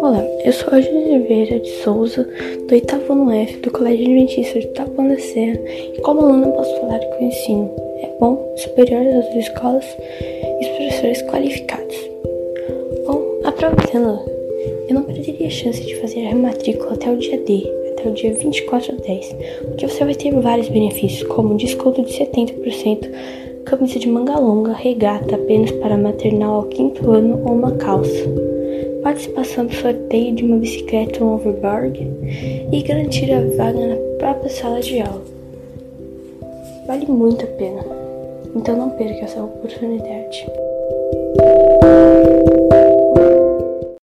Olá, eu sou a Júlia Oliveira de Souza, do oitavo ano F do Colégio Adventista de Serra, e como aluna posso falar que o ensino é bom, superior às outras escolas e os professores qualificados. Bom, aproveitando, eu não perderia a chance de fazer a rematrícula até o dia D, até o dia 24 de 10, porque você vai ter vários benefícios, como desconto de 70%, camisa de manga longa, regata apenas para maternal ao quinto ano ou uma calça participação do sorteio de uma bicicleta ou um overboard e garantir a vaga na própria sala de aula. Vale muito a pena, então não perca essa oportunidade.